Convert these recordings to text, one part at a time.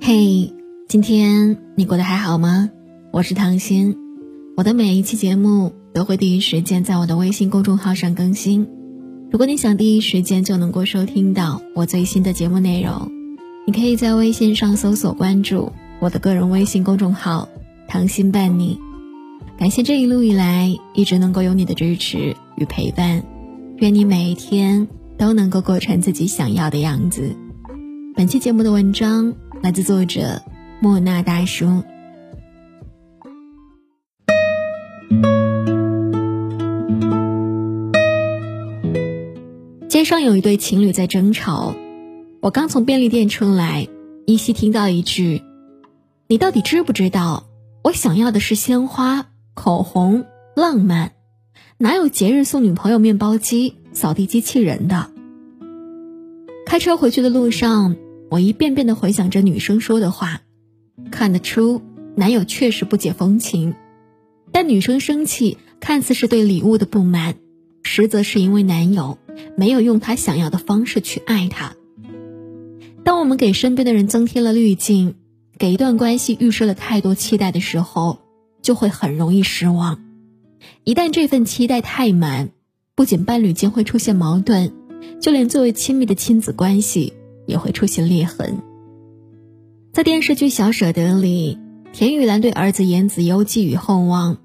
嘿，今天你过得还好吗？我是唐心，我的每一期节目都会第一时间在我的微信公众号上更新。如果你想第一时间就能够收听到我最新的节目内容，你可以在微信上搜索关注我的个人微信公众号“唐心伴你”。感谢这一路以来一直能够有你的支持与陪伴，愿你每一天都能够过成自己想要的样子。本期节目的文章。来自作者莫那大叔。街上有一对情侣在争吵，我刚从便利店出来，依稀听到一句：“你到底知不知道，我想要的是鲜花、口红、浪漫，哪有节日送女朋友面包机、扫地机器人的？”开车回去的路上。我一遍遍的回想着女生说的话，看得出男友确实不解风情，但女生生气看似是对礼物的不满，实则是因为男友没有用她想要的方式去爱她。当我们给身边的人增添了滤镜，给一段关系预设了太多期待的时候，就会很容易失望。一旦这份期待太满，不仅伴侣间会出现矛盾，就连最为亲密的亲子关系。也会出现裂痕。在电视剧《小舍得》里，田雨岚对儿子严子悠寄予厚望，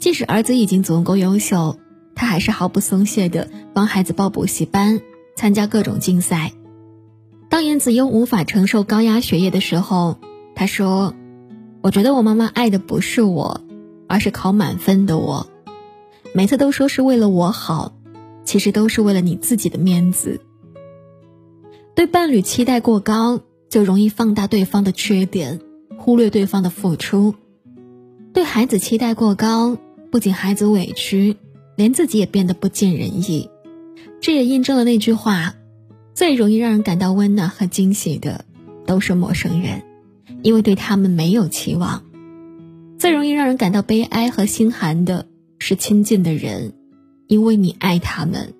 即使儿子已经足够优秀，她还是毫不松懈地帮孩子报补习班、参加各种竞赛。当严子悠无法承受高压学业的时候，他说：“我觉得我妈妈爱的不是我，而是考满分的我。每次都说是为了我好，其实都是为了你自己的面子。”对伴侣期待过高，就容易放大对方的缺点，忽略对方的付出；对孩子期待过高，不仅孩子委屈，连自己也变得不尽人意。这也印证了那句话：最容易让人感到温暖和惊喜的，都是陌生人，因为对他们没有期望；最容易让人感到悲哀和心寒的，是亲近的人，因为你爱他们。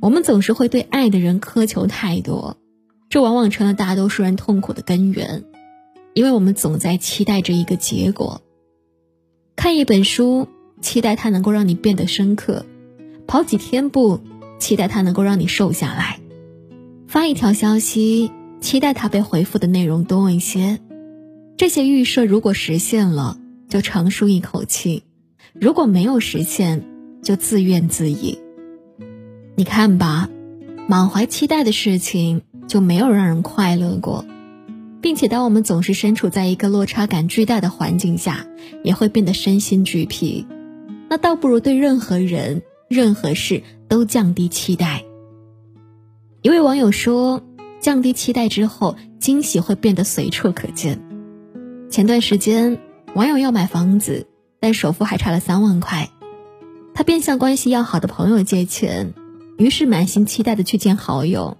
我们总是会对爱的人苛求太多，这往往成了大多数人痛苦的根源，因为我们总在期待着一个结果。看一本书，期待它能够让你变得深刻；跑几天步，期待它能够让你瘦下来；发一条消息，期待它被回复的内容多一些。这些预设如果实现了，就长舒一口气；如果没有实现，就自怨自艾。你看吧，满怀期待的事情就没有让人快乐过，并且当我们总是身处在一个落差感巨大的环境下，也会变得身心俱疲。那倒不如对任何人、任何事都降低期待。一位网友说：“降低期待之后，惊喜会变得随处可见。”前段时间，网友要买房子，但首付还差了三万块，他便向关系要好的朋友借钱。于是满心期待的去见好友，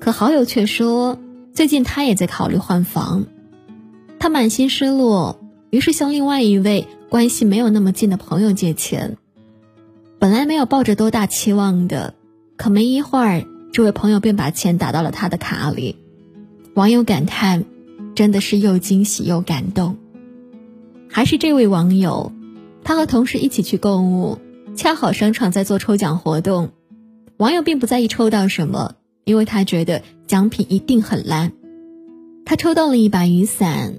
可好友却说最近他也在考虑换房，他满心失落，于是向另外一位关系没有那么近的朋友借钱。本来没有抱着多大期望的，可没一会儿，这位朋友便把钱打到了他的卡里。网友感叹，真的是又惊喜又感动。还是这位网友，他和同事一起去购物，恰好商场在做抽奖活动。网友并不在意抽到什么，因为他觉得奖品一定很烂。他抽到了一把雨伞，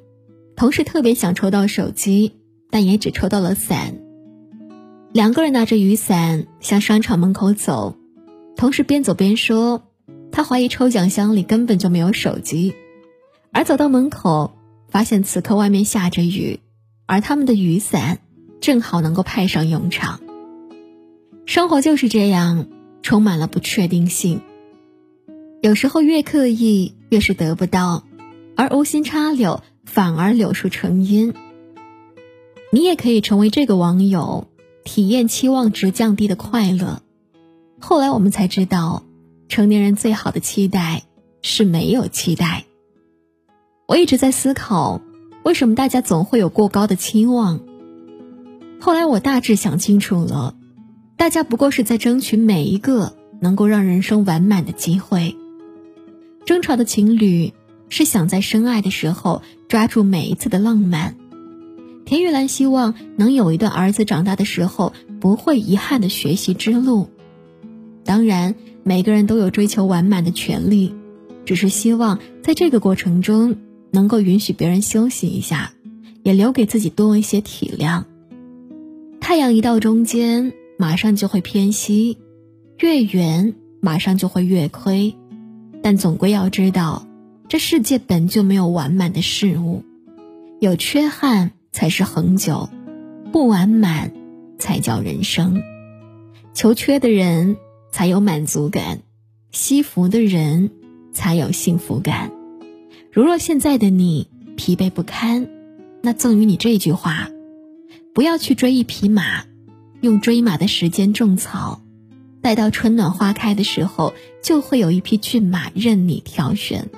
同事特别想抽到手机，但也只抽到了伞。两个人拿着雨伞向商场门口走，同事边走边说：“他怀疑抽奖箱里根本就没有手机。”而走到门口，发现此刻外面下着雨，而他们的雨伞正好能够派上用场。生活就是这样。充满了不确定性。有时候越刻意，越是得不到，而无心插柳，反而柳树成荫。你也可以成为这个网友，体验期望值降低的快乐。后来我们才知道，成年人最好的期待是没有期待。我一直在思考，为什么大家总会有过高的期望。后来我大致想清楚了。大家不过是在争取每一个能够让人生完满的机会，争吵的情侣是想在深爱的时候抓住每一次的浪漫。田玉兰希望能有一段儿子长大的时候不会遗憾的学习之路。当然，每个人都有追求完满的权利，只是希望在这个过程中能够允许别人休息一下，也留给自己多一些体谅。太阳一到中间，马上就会偏西；月圆，马上就会月亏。但总归要知道，这世界本就没有完满的事物，有缺憾才是恒久，不完满才叫人生。求缺的人才有满足感，惜福的人才有幸福感。如若现在的你疲惫不堪，那赠予你这句话。不要去追一匹马，用追马的时间种草，待到春暖花开的时候，就会有一匹骏马任你挑选。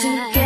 together.